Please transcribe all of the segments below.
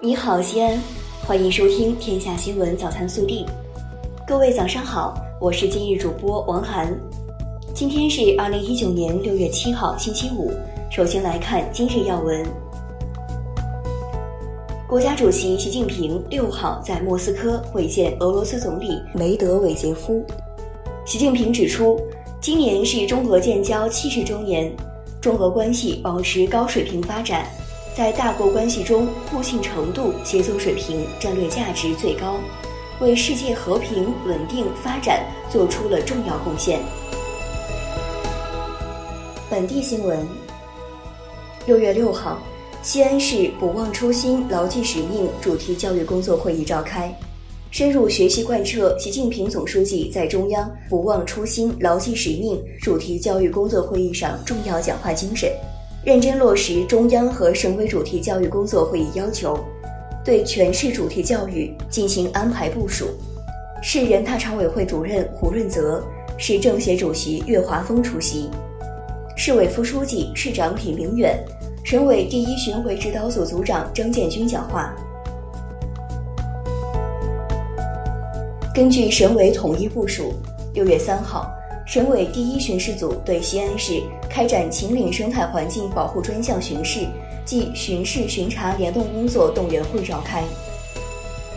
你好，西安，欢迎收听《天下新闻早餐速递》。各位早上好，我是今日主播王涵。今天是二零一九年六月七号，星期五。首先来看今日要闻。国家主席习近平六号在莫斯科会见俄罗斯总理梅德韦杰夫。习近平指出，今年是中俄建交七十周年，中俄关系保持高水平发展。在大国关系中，互信程度、协作水平、战略价值最高，为世界和平稳定发展做出了重要贡献。本地新闻：六月六号，西安市“不忘初心、牢记使命”主题教育工作会议召开，深入学习贯彻习近平总书记在中央“不忘初心、牢记使命”主题教育工作会议上重要讲话精神。认真落实中央和省委主题教育工作会议要求，对全市主题教育进行安排部署。市人大常委会主任胡润泽、市政协主席岳华峰出席，市委副书记、市长李明远、省委第一巡回指导组组长张建军讲话。根据省委统一部署，六月三号。省委第一巡视组对西安市开展秦岭生态环境保护专项巡视暨巡视巡查联动工作动员会召开。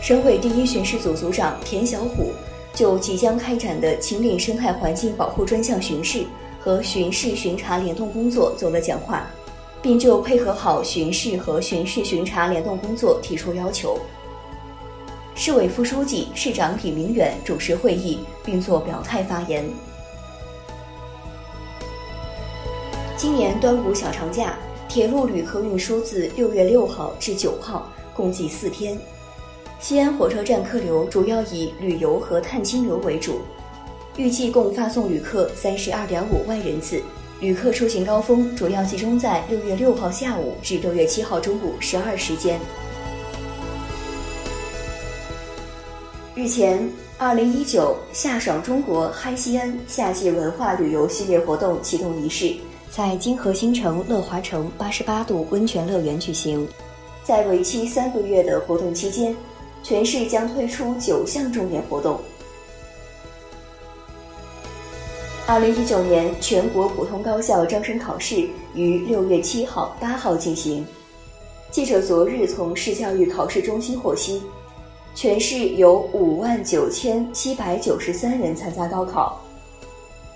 省委第一巡视组组长田小虎就即将开展的秦岭生态环境保护专项巡视和巡视巡查联动工作做了讲话，并就配合好巡视和巡视巡查联动工作提出要求。市委副书记、市长李明远主持会议并作表态发言。今年端午小长假，铁路旅客运输自六月六号至九号，共计四天。西安火车站客流主要以旅游和探亲流为主，预计共发送旅客三十二点五万人次。旅客出行高峰主要集中在六月六号下午至六月七号中午十二时间。日前，二零一九夏爽中国嗨西安夏季文化旅游系列活动启动仪式。在金河新城乐华城八十八度温泉乐园举行，在为期三个月的活动期间，全市将推出九项重点活动。二零一九年全国普通高校招生考试于六月七号、八号进行。记者昨日从市教育考试中心获悉，全市有五万九千七百九十三人参加高考，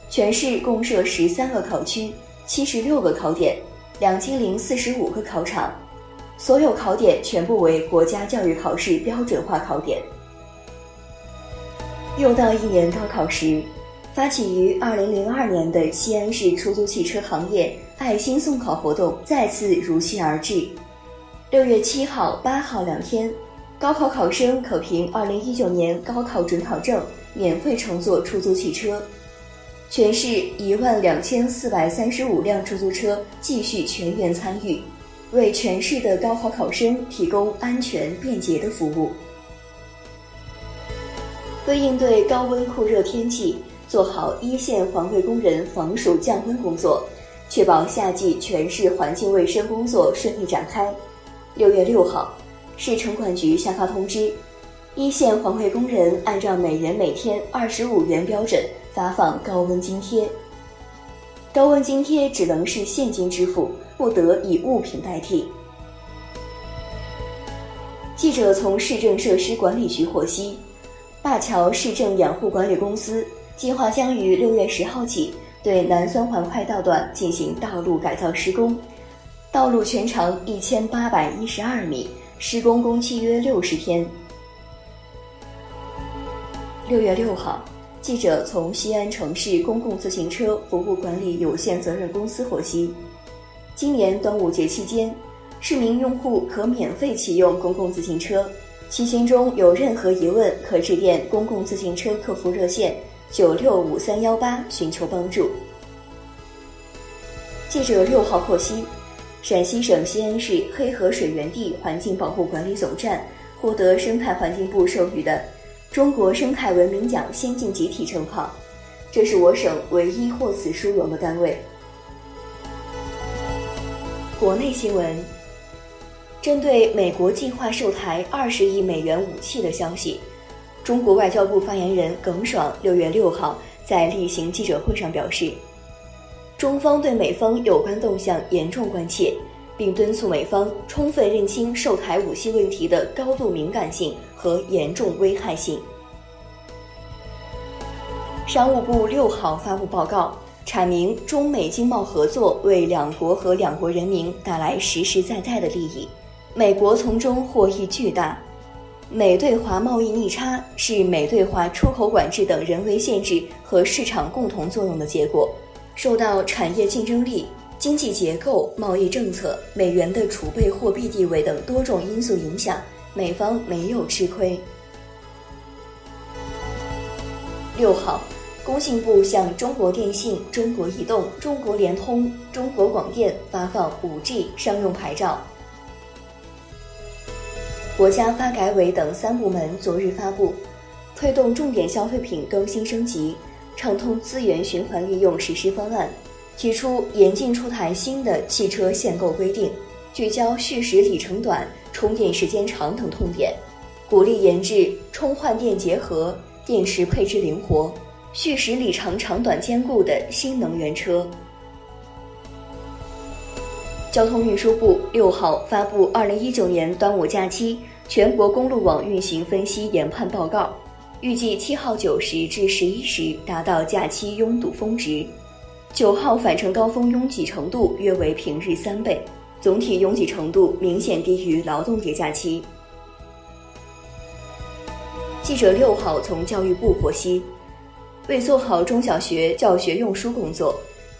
全市共设十三个考区。七十六个考点，两千零四十五个考场，所有考点全部为国家教育考试标准化考点。又到一年高考时，发起于二零零二年的西安市出租汽车行业爱心送考活动再次如期而至。六月七号、八号两天，高考考生可凭二零一九年高考准考证免费乘坐出租汽车。全市一万两千四百三十五辆出租车继续全员参与，为全市的高考考生提供安全便捷的服务。为应对高温酷热天气，做好一线环卫工人防暑降温工作，确保夏季全市环境卫生工作顺利展开。六月六号，市城管局下发通知，一线环卫工人按照每人每天二十五元标准。发放高温津贴，高温津贴只能是现金支付，不得以物品代替。记者从市政设施管理局获悉，灞桥市政养护管理公司计划将于六月十号起对南三环快道段进行道路改造施工，道路全长一千八百一十二米，施工工期约六十天。六月六号。记者从西安城市公共自行车服务管理有限责任公司获悉，今年端午节期间，市民用户可免费启用公共自行车，骑行中有任何疑问，可致电公共自行车客服热线九六五三幺八寻求帮助。记者六号获悉，陕西省西安市黑河水源地环境保护管理总站获得生态环境部授予的。中国生态文明奖先进集体称号，这是我省唯一获此殊荣的单位。国内新闻：针对美国计划售台二十亿美元武器的消息，中国外交部发言人耿爽六月六号在例行记者会上表示，中方对美方有关动向严重关切，并敦促美方充分认清售台武器问题的高度敏感性和严重危害性。商务部六号发布报告。阐明中美经贸合作为两国和两国人民带来实实在在的利益，美国从中获益巨大。美对华贸易逆差是美对华出口管制等人为限制和市场共同作用的结果，受到产业竞争力、经济结构、贸易政策、美元的储备货币地位等多种因素影响，美方没有吃亏。六号。工信部向中国电信、中国移动、中国联通、中国广电发放 5G 商用牌照。国家发改委等三部门昨日发布《推动重点消费品更新升级、畅通资源循环利用实施方案》，提出严禁出台新的汽车限购规定，聚焦续时里程短、充电时间长等痛点，鼓励研制充换电结合、电池配置灵活。续时里程长短兼顾的新能源车。交通运输部六号发布二零一九年端午假期全国公路网运行分析研判报告，预计七号九时至十一时达到假期拥堵峰值，九号返程高峰拥挤程度约为平日三倍，总体拥挤程度明显低于劳动节假期。记者六号从教育部获悉。为做好中小学教学用书工作，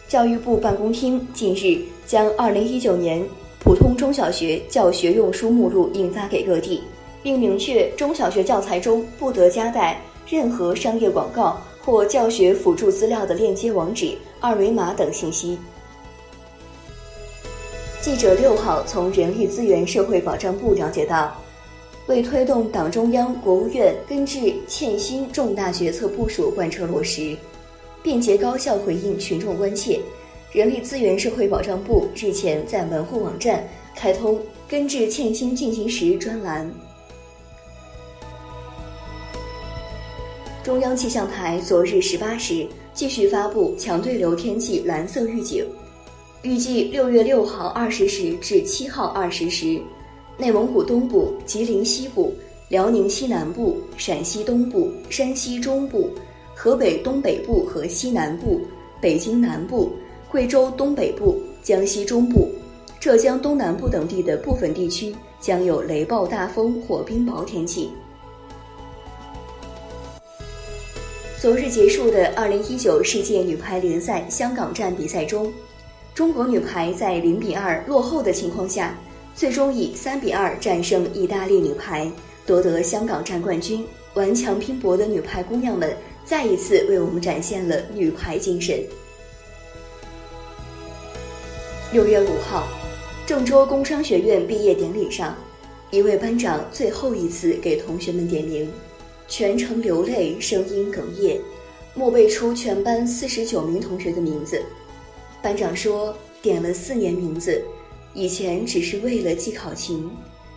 教育部办公厅近日将2019年普通中小学教学用书目录印发给各地，并明确中小学教材中不得夹带任何商业广告或教学辅助资料的链接网址、二维码等信息。记者六号从人力资源社会保障部了解到。为推动党中央、国务院根治欠薪重大决策部署贯彻落实，便捷高效回应群众关切，人力资源社会保障部日前在门户网站开通“根治欠薪进行时”专栏。中央气象台昨日十八时继续发布强对流天气蓝色预警，预计六月六号二十时至七号二十时。内蒙古东部、吉林西部、辽宁西南部、陕西东部、山西中部、河北东北部和西南部、北京南部、贵州东北部、江西中部、浙江东南部等地的部分地区将有雷暴大风或冰雹天气。昨日结束的二零一九世界女排联赛香港站比赛中，中国女排在零比二落后的情况下。最终以三比二战胜意大利女排，夺得香港站冠军。顽强拼搏的女排姑娘们再一次为我们展现了女排精神。六月五号，郑州工商学院毕业典礼上，一位班长最后一次给同学们点名，全程流泪，声音哽咽，默背出全班四十九名同学的名字。班长说：“点了四年名字。”以前只是为了记考勤，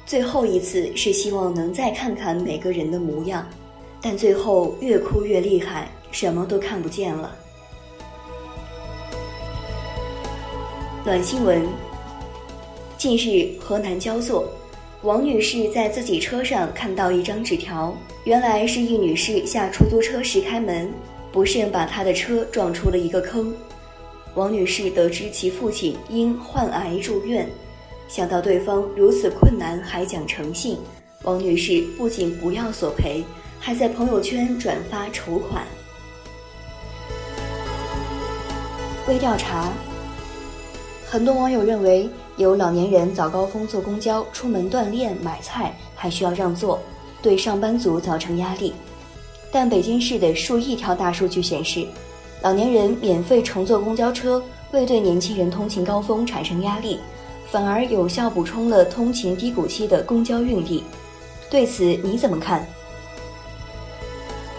最后一次是希望能再看看每个人的模样，但最后越哭越厉害，什么都看不见了。暖新闻：近日河南焦作，王女士在自己车上看到一张纸条，原来是易女士下出租车时开门，不慎把她的车撞出了一个坑。王女士得知其父亲因患癌住院，想到对方如此困难还讲诚信，王女士不仅不要索赔，还在朋友圈转发筹款。微调查：很多网友认为有老年人早高峰坐公交出门锻炼、买菜还需要让座，对上班族造成压力。但北京市的数亿条大数据显示。老年人免费乘坐公交车，未对年轻人通勤高峰产生压力，反而有效补充了通勤低谷期的公交运力。对此你怎么看？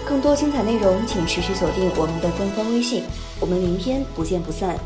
更多精彩内容，请持续锁定我们的官方微信，我们明天不见不散。